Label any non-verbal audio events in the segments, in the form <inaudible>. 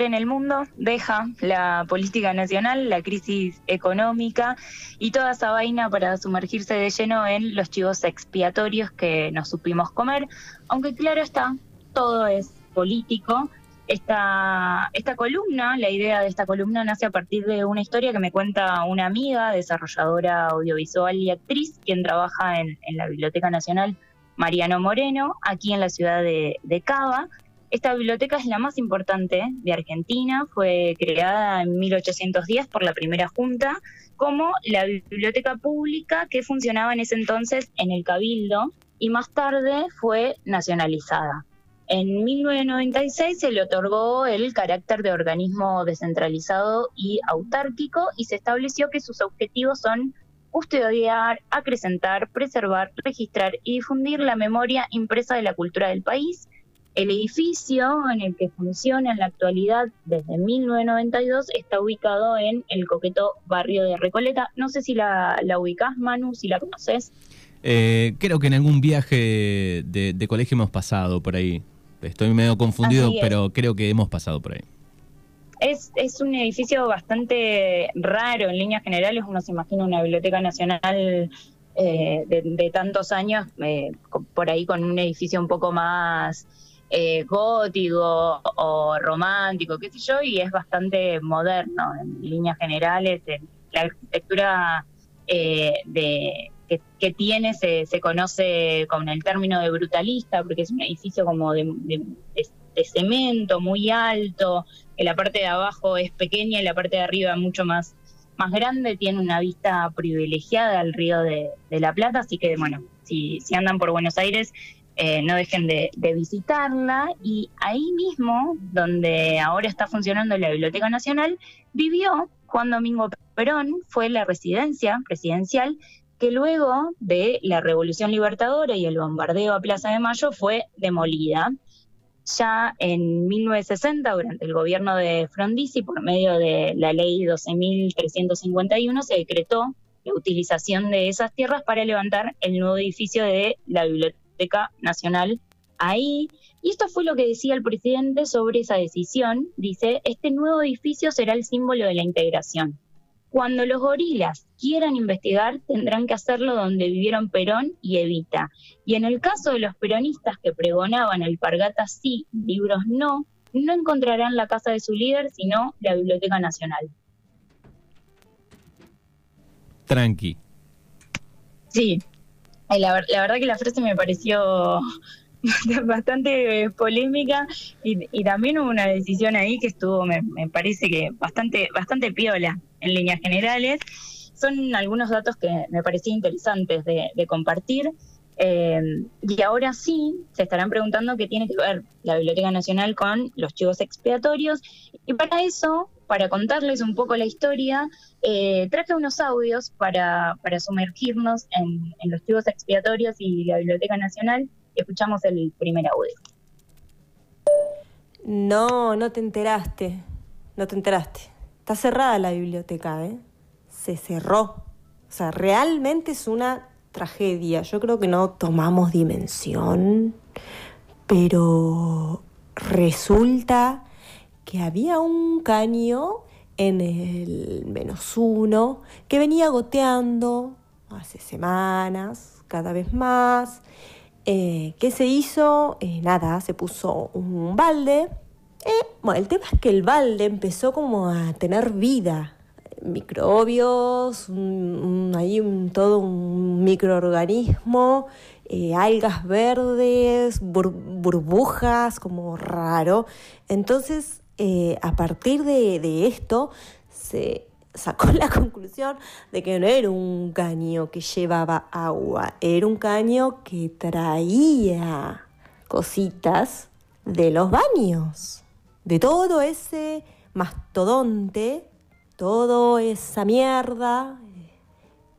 en el mundo, deja la política nacional, la crisis económica y toda esa vaina para sumergirse de lleno en los chivos expiatorios que nos supimos comer, aunque claro está, todo es político. Esta, esta columna, la idea de esta columna nace a partir de una historia que me cuenta una amiga, desarrolladora audiovisual y actriz, quien trabaja en, la Biblioteca Nacional Mariano Moreno, aquí en la ciudad de, de Cava, esta biblioteca es la más importante de Argentina, fue creada en 1810 por la primera junta como la biblioteca pública que funcionaba en ese entonces en el Cabildo y más tarde fue nacionalizada. En 1996 se le otorgó el carácter de organismo descentralizado y autárquico y se estableció que sus objetivos son custodiar, acrecentar, preservar, registrar y difundir la memoria impresa de la cultura del país, el edificio en el que funciona en la actualidad desde 1992 está ubicado en el coqueto barrio de Recoleta. No sé si la, la ubicás, Manu, si la conoces. Eh, creo que en algún viaje de, colegio hemos pasado por ahí. Estoy medio confundido, pero creo que hemos pasado por ahí. Es, es un edificio bastante raro en líneas generales. Uno se imagina una biblioteca nacional eh, de, tantos años, eh, por ahí con un edificio un poco más eh, gótico o romántico, qué sé yo, y es bastante moderno en líneas generales. la arquitectura eh, de, que, tiene se, se, conoce con el término de brutalista, porque es un edificio como de, cemento muy alto, que la parte de abajo es pequeña y la parte de arriba mucho más más grande, tiene una vista privilegiada al río de, de, la Plata, así que bueno, si, si andan por Buenos Aires, eh, no dejen de, visitarla. Y ahí mismo, donde ahora está funcionando la Biblioteca Nacional, vivió Juan Domingo Perón, fue la residencia presidencial que luego de la Revolución Libertadora y el bombardeo a Plaza de Mayo fue demolida. Ya en 1960, durante el gobierno de Frondizi, por medio de la ley 12.351, se decretó la utilización de esas tierras para levantar el nuevo edificio de la Biblioteca Nacional ahí. Y esto fue lo que decía el presidente sobre esa decisión. Dice, este nuevo edificio será el símbolo de la integración. Cuando los gorilas quieran investigar, tendrán que hacerlo donde vivieron Perón y Evita. Y en el caso de los peronistas que pregonaban el Pargata sí, libros no, no encontrarán la casa de su líder, sino la Biblioteca Nacional. Tranqui. Sí, la, verdad que la frase me pareció <laughs> bastante polémica y, también hubo una decisión ahí que estuvo, me, parece que bastante, bastante piola en líneas generales. Son algunos datos que me parecían interesantes de, compartir. Eh, y ahora sí, se estarán preguntando qué tiene que ver la Biblioteca Nacional con los chivos expiatorios. Y para eso para contarles un poco la historia, eh, traje unos audios para, para sumergirnos en, los chivos expiatorios y la Biblioteca Nacional. Escuchamos el primer audio. No, no te enteraste. No te enteraste. Está cerrada la biblioteca, ¿eh? Se cerró. O sea, realmente es una tragedia. Yo creo que no tomamos dimensión, pero resulta que había un caño en el menos uno que venía goteando hace semanas, cada vez más. Eh, ¿Qué se hizo? Eh, nada, se puso un balde. Eh, bueno, el tema es que el balde empezó como a tener vida. Microbios, un, todo un microorganismo, algas verdes, burbujas, como raro. Entonces eh, a partir de, esto se sacó <laughs> la conclusión de que no era un caño que llevaba agua, era un caño que traía cositas de los baños, de todo ese mastodonte, toda esa mierda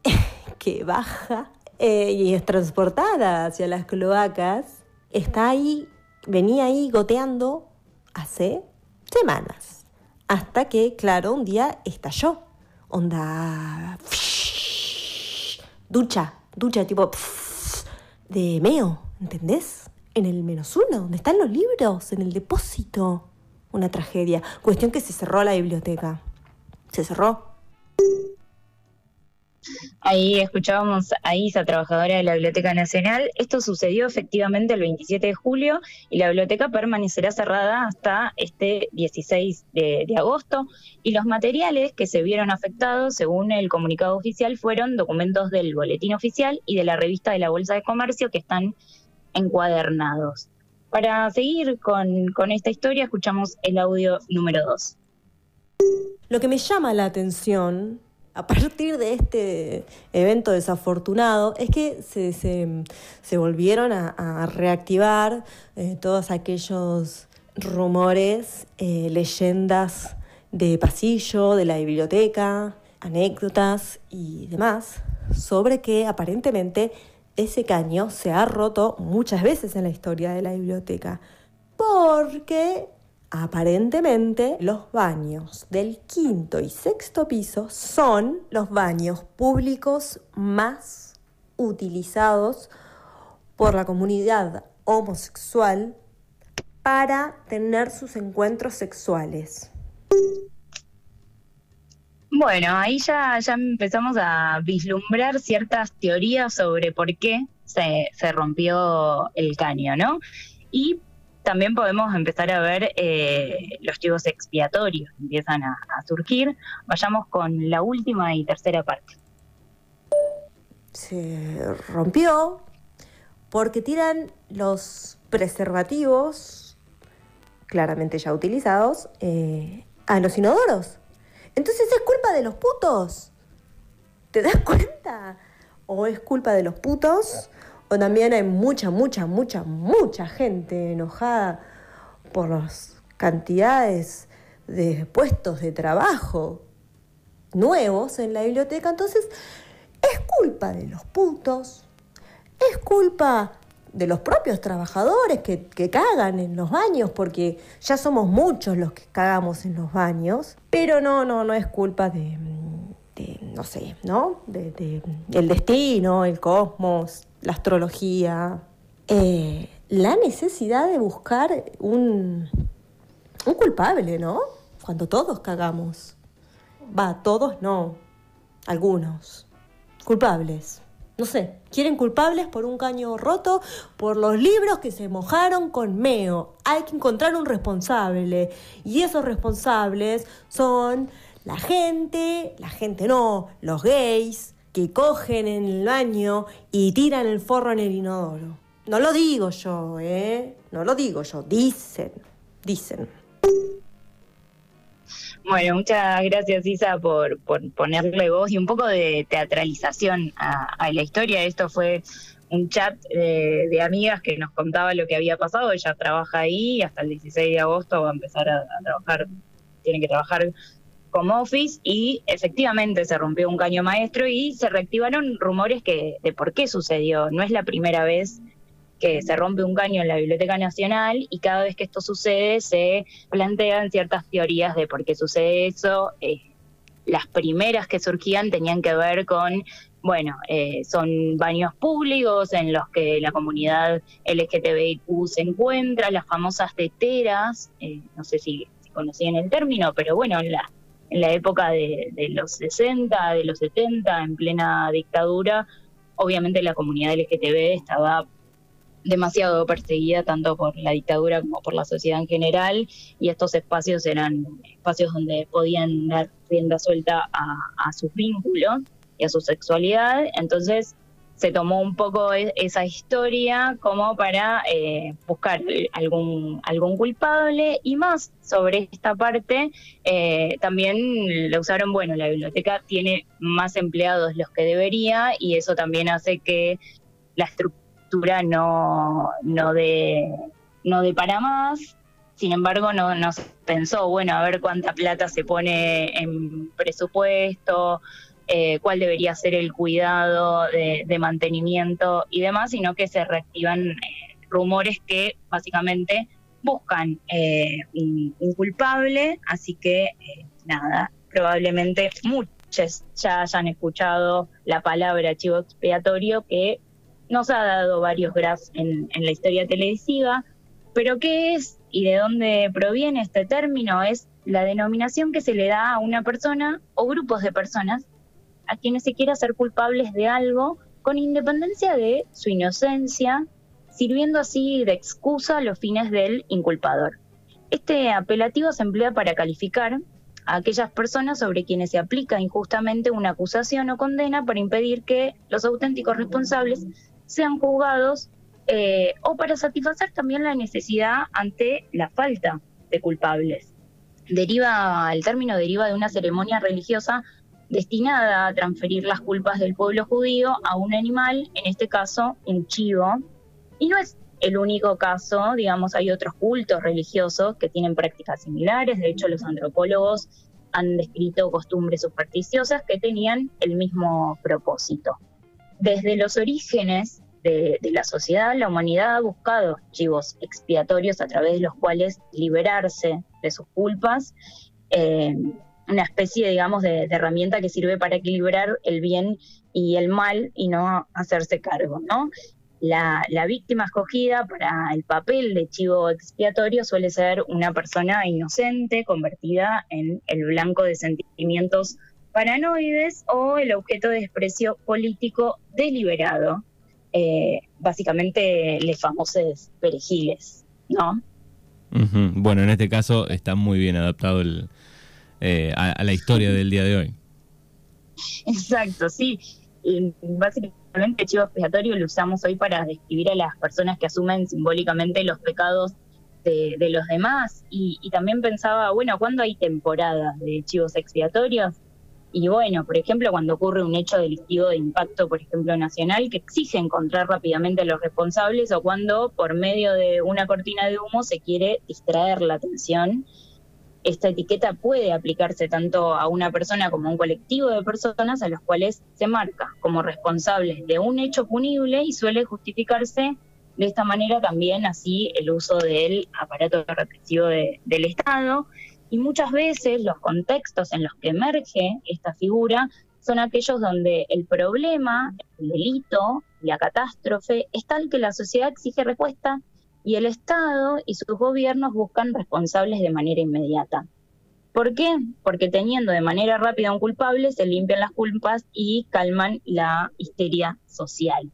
<laughs> que baja eh, y es transportada hacia las cloacas, está ahí, venía ahí goteando hace semanas. Hasta que, claro, un día estalló. Onda... ducha, ducha tipo... de meo, ¿entendés? En el menos uno, donde están los libros, en el depósito. una tragedia. Cuestión que se cerró la biblioteca. Se cerró. Ahí escuchábamos a Isa, trabajadora de la Biblioteca Nacional. Esto sucedió efectivamente el 27 de julio y la biblioteca permanecerá cerrada hasta este 16 de, agosto. Y los materiales que se vieron afectados, según el comunicado oficial, fueron documentos del boletín oficial y de la revista de la Bolsa de Comercio que están encuadernados. Para seguir con, con esta historia, escuchamos el audio número 2. Lo que me llama la atención a partir de este evento desafortunado es que se, se, volvieron a, reactivar eh, todos aquellos rumores, eh, leyendas de pasillo, de la biblioteca, anécdotas y demás, sobre que aparentemente ese caño se ha roto muchas veces en la historia de la biblioteca, porque Aparentemente, los baños del quinto y sexto piso son los baños públicos más utilizados por la comunidad homosexual para tener sus encuentros sexuales. Bueno, ahí ya, ya empezamos a vislumbrar ciertas teorías sobre por qué se, se rompió el caño, ¿no? Y también podemos empezar a ver eh, los chivos expiatorios que empiezan a, surgir. Vayamos con la última y tercera parte. Se rompió porque tiran los preservativos, claramente ya utilizados, eh, a los inodoros. Entonces es culpa de los putos. ¿Te das cuenta? O es culpa de los putos también hay mucha, mucha, mucha, mucha gente enojada por las cantidades de puestos de trabajo nuevos en la biblioteca. Entonces, es culpa de los putos, es culpa de los propios trabajadores que, que, cagan en los baños, porque ya somos muchos los que cagamos en los baños, pero no, no, no es culpa de, no sé, ¿no? De, de, el destino, el cosmos, la astrología, eh, la necesidad de buscar un, un culpable, ¿no? Cuando todos cagamos. Va, todos no, algunos. Culpables. No sé, quieren culpables por un caño roto, por los libros que se mojaron con meo. Hay que encontrar un responsable. Y esos responsables son la gente, la gente no, los gays, que cogen en el baño y tiran el forro en el inodoro. No lo digo yo, ¿eh? No lo digo yo, dicen, dicen. Bueno, muchas gracias Isa por, ponerle voz y un poco de teatralización a, la historia. Esto fue un chat de, amigas que nos contaba lo que había pasado. Ella trabaja ahí hasta el 16 de agosto va a empezar a trabajar, tiene que trabajar como office y efectivamente se rompió un caño maestro y se reactivaron rumores que de por qué sucedió. No es la primera vez que se rompe un caño en la Biblioteca Nacional y cada vez que esto sucede se plantean ciertas teorías de por qué sucede eso. Eh, las primeras que surgían tenían que ver con, bueno, eh, son baños públicos en los que la comunidad LGTBIQ se encuentra, las famosas teteras, eh, no sé si, si conocían el término, pero bueno, en la en la época de, los 60, de los 70, en plena dictadura, obviamente la comunidad LGTB estaba demasiado perseguida tanto por la dictadura como por la sociedad en general y estos espacios eran espacios donde podían dar rienda suelta a, a sus vínculos y a su sexualidad. Entonces, se tomó un poco e, esa historia como para eh, buscar algún, algún culpable y más sobre esta parte eh, también lo usaron, bueno, la biblioteca tiene más empleados los que debería y eso también hace que la estructura no, no de no para más, sin embargo, no, no se pensó, bueno, a ver cuánta plata se pone en presupuesto, eh, cuál debería ser el cuidado de, mantenimiento y demás, sino que se reactivan eh, rumores que básicamente buscan eh, un, culpable, así que nada, probablemente muchos ya hayan escuchado la palabra chivo expiatorio que nos ha dado varios graphs en, en la historia televisiva, pero ¿qué es y de dónde proviene este término es la denominación que se le da a una persona o grupos de personas a quienes se quiere hacer culpables de algo con independencia de su inocencia, sirviendo así de excusa a los fines del inculpador. Este apelativo se emplea para calificar a aquellas personas sobre quienes se aplica injustamente una acusación o condena para impedir que los auténticos responsables sean juzgados eh, o para satisfacer también la necesidad ante la falta de culpables. Deriva, el término deriva de una ceremonia religiosa destinada a transferir las culpas del pueblo judío a un animal, en este caso un chivo. Y no es el único caso, digamos, hay otros cultos religiosos que tienen prácticas similares, de hecho los antropólogos han descrito costumbres supersticiosas que tenían el mismo propósito. Desde los orígenes de, la sociedad, la humanidad ha buscado chivos expiatorios a través de los cuales liberarse de sus culpas, eh, una especie, digamos, de, herramienta que sirve para equilibrar el bien y el mal y no hacerse cargo, ¿no? La, la, víctima escogida para el papel de chivo expiatorio suele ser una persona inocente convertida en el blanco de sentimientos paranoides o el objeto de desprecio político deliberado, eh, básicamente les famosos perejiles, ¿no? Bueno, en este caso está muy bien adaptado el, eh, a, la historia del día de hoy. Exacto, sí. básicamente el chivo expiatorio lo usamos hoy para describir a las personas que asumen simbólicamente los pecados de, los demás. Y, y, también pensaba, bueno, ¿cuándo hay temporadas de chivos expiatorios? Y bueno, por ejemplo, cuando ocurre un hecho delictivo de impacto, por ejemplo, nacional, que exige encontrar rápidamente a los responsables o cuando por medio de una cortina de humo se quiere distraer la atención. Esta etiqueta puede aplicarse tanto a una persona como a un colectivo de personas a los cuales se marca como responsables de un hecho punible y suele justificarse de esta manera también así el uso del aparato represivo del Estado. Y muchas veces los contextos en los que emerge esta figura son aquellos donde el problema, el delito, la catástrofe es tal que la sociedad exige respuesta y el Estado y sus gobiernos buscan responsables de manera inmediata. ¿Por qué? Porque teniendo de manera rápida un culpable, se limpian las culpas y calman la histeria social.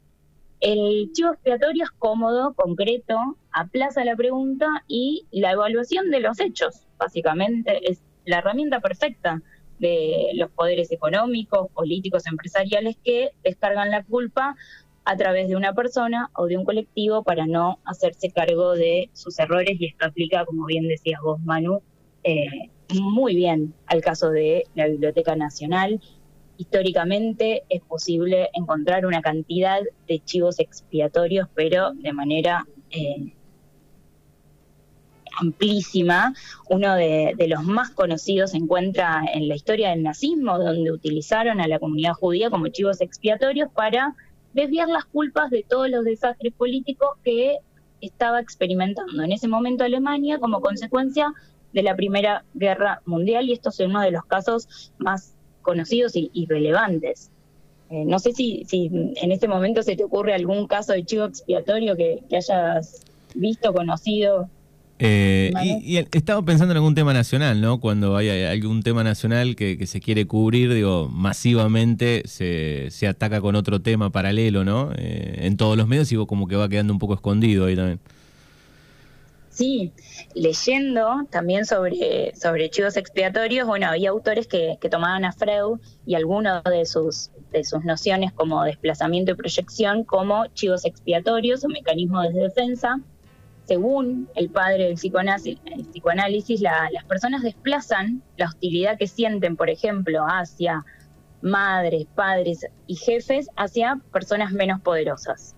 El chivo expiatorio es cómodo, concreto, aplaza la pregunta y la evaluación de los hechos, básicamente, es la herramienta perfecta de los poderes económicos, políticos, empresariales que descargan la culpa a través de una persona o de un colectivo para no hacerse cargo de sus errores y esto aplica, como bien decías vos, Manu, eh, muy bien al caso de la Biblioteca Nacional históricamente es posible encontrar una cantidad de chivos expiatorios, pero de manera eh, amplísima. Uno de, los más conocidos se encuentra en la historia del nazismo, donde utilizaron a la comunidad judía como chivos expiatorios para desviar las culpas de todos los desastres políticos que estaba experimentando en ese momento Alemania como consecuencia de la Primera Guerra Mundial y esto es uno de los casos más conocidos y, relevantes. Eh, no sé si, en este momento se te ocurre algún caso de chivo expiatorio que, hayas visto, conocido. Eh, y, estaba pensando en algún tema nacional, ¿no? Cuando hay algún tema nacional que, se quiere cubrir, digo, masivamente se, se, ataca con otro tema paralelo, ¿no? Eh, en todos los medios y como que va quedando un poco escondido ahí también. Sí, leyendo también sobre, sobre chivos expiatorios, bueno, había autores que, tomaban a Freud y algunas de sus, de sus nociones como desplazamiento y proyección como chivos expiatorios o mecanismos de defensa. Según el padre del psicoanálisis, el psicoanálisis las personas desplazan la hostilidad que sienten, por ejemplo, hacia madres, padres y jefes hacia personas menos poderosas.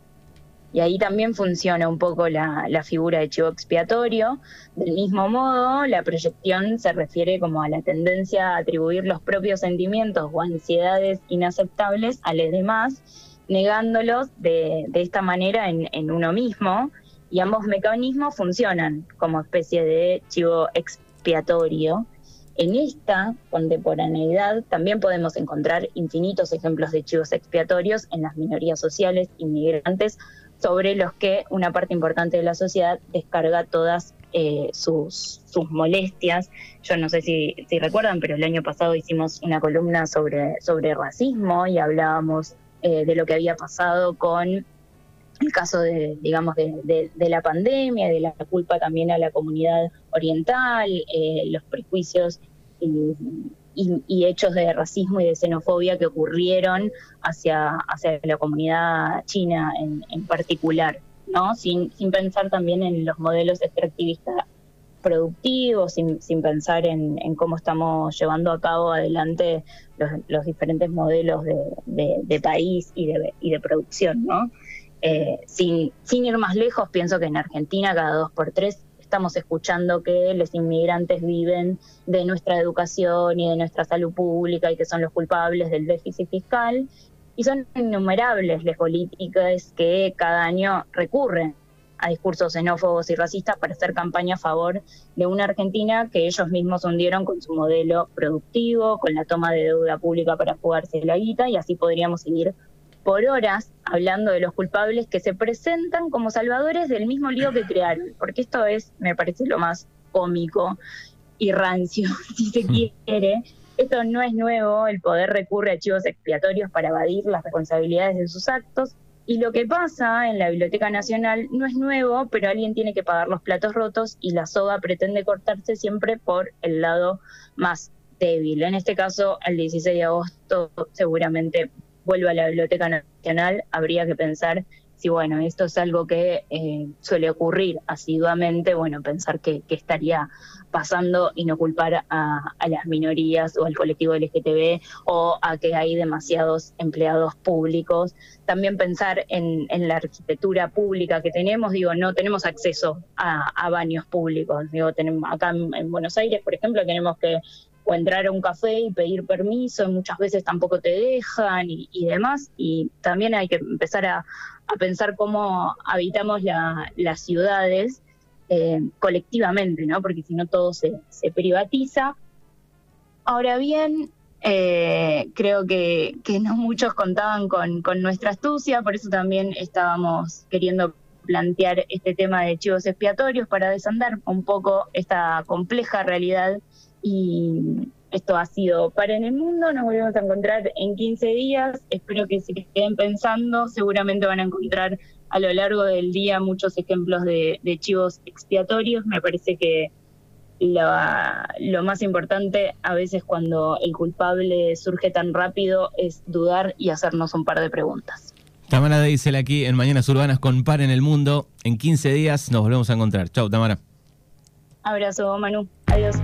Y ahí también funciona un poco la, figura de chivo expiatorio. Del mismo modo, la proyección se refiere como a la tendencia a atribuir los propios sentimientos o ansiedades inaceptables a los demás, negándolos de, esta manera en, en uno mismo. Y ambos mecanismos funcionan como especie de chivo expiatorio. En esta contemporaneidad también podemos encontrar infinitos ejemplos de chivos expiatorios en las minorías sociales inmigrantes sobre los que una parte importante de la sociedad descarga todas eh, sus, molestias. Yo no sé si, si recuerdan, pero el año pasado hicimos una columna sobre, sobre racismo y hablábamos eh, de lo que había pasado con el caso de, digamos, de, la pandemia, de la culpa también a la comunidad oriental, eh, los prejuicios y, hechos de racismo y de xenofobia que ocurrieron hacia, hacia la comunidad china en, en particular. ¿no? Sin, sin pensar también en los modelos extractivistas productivos, sin, sin pensar en, cómo estamos llevando a cabo adelante los, diferentes modelos de, país y de, y de producción, ¿no? Eh, sin, ir más lejos, pienso que en Argentina cada dos por tres estamos escuchando que los inmigrantes viven de nuestra educación y de nuestra salud pública y que son los culpables del déficit fiscal. Y son innumerables las políticas que cada año recurren a discursos xenófobos y racistas para hacer campaña a favor de una Argentina que ellos mismos hundieron con su modelo productivo, con la toma de deuda pública para jugarse la guita y así podríamos seguir por horas hablando de los culpables que se presentan como salvadores del mismo lío que crearon, porque esto es, me parece, lo más cómico y rancio, <laughs> si se quiere, esto no es nuevo, el poder recurre a archivos expiatorios para evadir las responsabilidades de sus actos. Y lo que pasa en la Biblioteca Nacional no es nuevo, pero alguien tiene que pagar los platos rotos y la soga pretende cortarse siempre por el lado más débil. En este caso, el 16 de agosto seguramente vuelve a la Biblioteca Nacional, habría que pensar si bueno, esto es algo que eh, suele ocurrir asiduamente, bueno, pensar que, estaría pasando y no culpar a, las minorías o al colectivo LGTB o a que hay demasiados empleados públicos. También pensar en, la arquitectura pública que tenemos, digo, no tenemos acceso a, baños públicos. Digo, tenemos acá en, Buenos Aires, por ejemplo, tenemos que entrar a un café y pedir permiso, y muchas veces tampoco te dejan y demás. Y también hay que empezar a, pensar cómo habitamos las ciudades eh, colectivamente, ¿no? Porque si no todo se, privatiza. Ahora bien, eh, creo que, no muchos contaban con, nuestra astucia, por eso también estábamos queriendo plantear este tema de chivos expiatorios para desandar un poco esta compleja realidad y, esto ha sido para en el mundo, nos volvemos a encontrar en 15 días, espero que se queden pensando, seguramente van a encontrar a lo largo del día muchos ejemplos de, chivos expiatorios, me parece que lo, más importante a veces cuando el culpable surge tan rápido es dudar y hacernos un par de preguntas. Tamara Deisel aquí en Mañanas Urbanas con Par en el Mundo. En 15 días nos volvemos a encontrar. Chau, Tamara. Abrazo, Manu. Adiós.